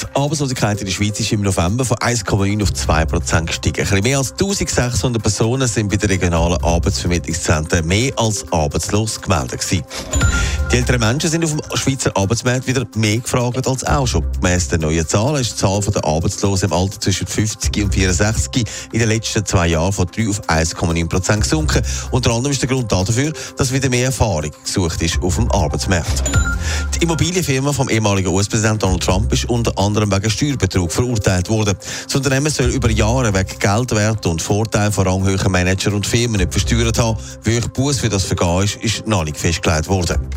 Die Arbeitslosigkeit in der Schweiz ist im November von 1,9 auf 2 Prozent gestiegen. Ein mehr als 1600 Personen sind bei den regionalen Arbeitsvermittlungszentren mehr als arbeitslos gemeldet gewesen. Die älteren Menschen sind auf dem Schweizer Arbeitsmarkt wieder mehr gefragt als auch schon. Gemäss der neuen Zahlen ist die Zahl der Arbeitslosen im Alter zwischen 50 und 64 in den letzten zwei Jahren von 3 auf 1,9 Prozent gesunken. Unter anderem ist der Grund dafür, dass wieder mehr Erfahrung gesucht ist auf dem Arbeitsmarkt. Die Immobilienfirma vom ehemaligen US-Präsident Donald Trump ist unter anderem wegen Steuerbetrug verurteilt worden. Das Unternehmen soll über Jahre wegen Geldwert und Vorteile von ranghöheren Manager und Firmen nicht versteuert haben. Welcher Buß für das Vergehen ist, ist noch nicht festgelegt worden.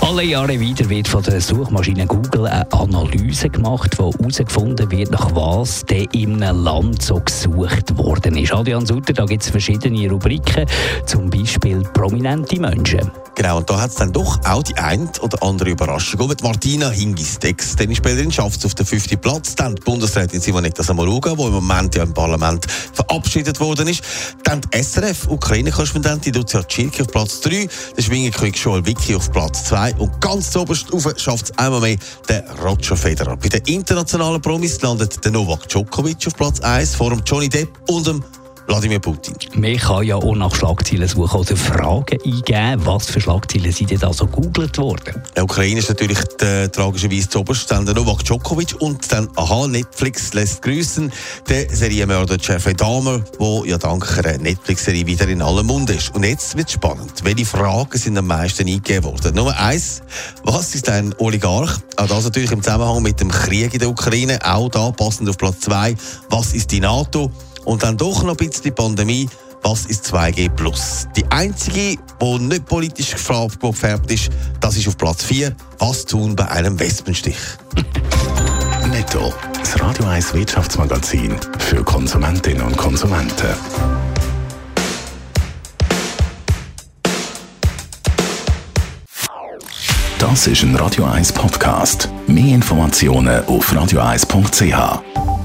Alle Jahre wieder wird von der Suchmaschine Google eine Analyse gemacht, wo herausgefunden wird, nach was der in Land so gesucht worden ist. Adrian Sutter, da gibt es verschiedene Rubriken, zum Beispiel prominente Menschen. Genau, und da hat es dann doch auch die ein oder andere Überraschung gegeben. Martina Hingis, die Ex-Tennisspielerin, schafft es auf den fünften Platz. Dann die Bundesrätin Simonetta Samaruga, die im Moment ja im Parlament verabschiedet worden ist. Dann die SRF, Ukraine-Korrespondentin Lucia Tschirki auf Platz 3. Der Schwingerkönig Joel Wicki auf Platz 2. Und ganz oberst rauf schafft es einmal mehr der Roger Federer. Bei den internationalen Promis landet der Novak Djokovic auf Platz 1 vor dem Johnny Depp und dem Wladimir Putin. Man kann ja auch nach Schlagzeilen suchen oder Fragen eingeben. Was für Schlagzeilen sind denn da so gegoogelt worden? Der Ukraine ist natürlich der, tragischerweise zuoberst, dann der Novak Djokovic und dann, aha, Netflix lässt grüßen, der Serienmörder Jeffrey Dahmer, der ja dank einer Netflix-Serie wieder in aller Munde ist. Und jetzt wird spannend. Welche Fragen sind am meisten eingegeben worden? Nummer eins, was ist ein Oligarch? Auch das natürlich im Zusammenhang mit dem Krieg in der Ukraine. Auch da passend auf Platz zwei. Was ist die NATO? Und dann doch noch ein bisschen die Pandemie. Was ist 2G+. Die einzige, die nicht politisch gefärbt ist, das ist auf Platz 4. Was tun bei einem Wespenstich? Netto. Das Radio 1 Wirtschaftsmagazin für Konsumentinnen und Konsumenten. Das ist ein Radio 1 Podcast. Mehr Informationen auf radio1.ch.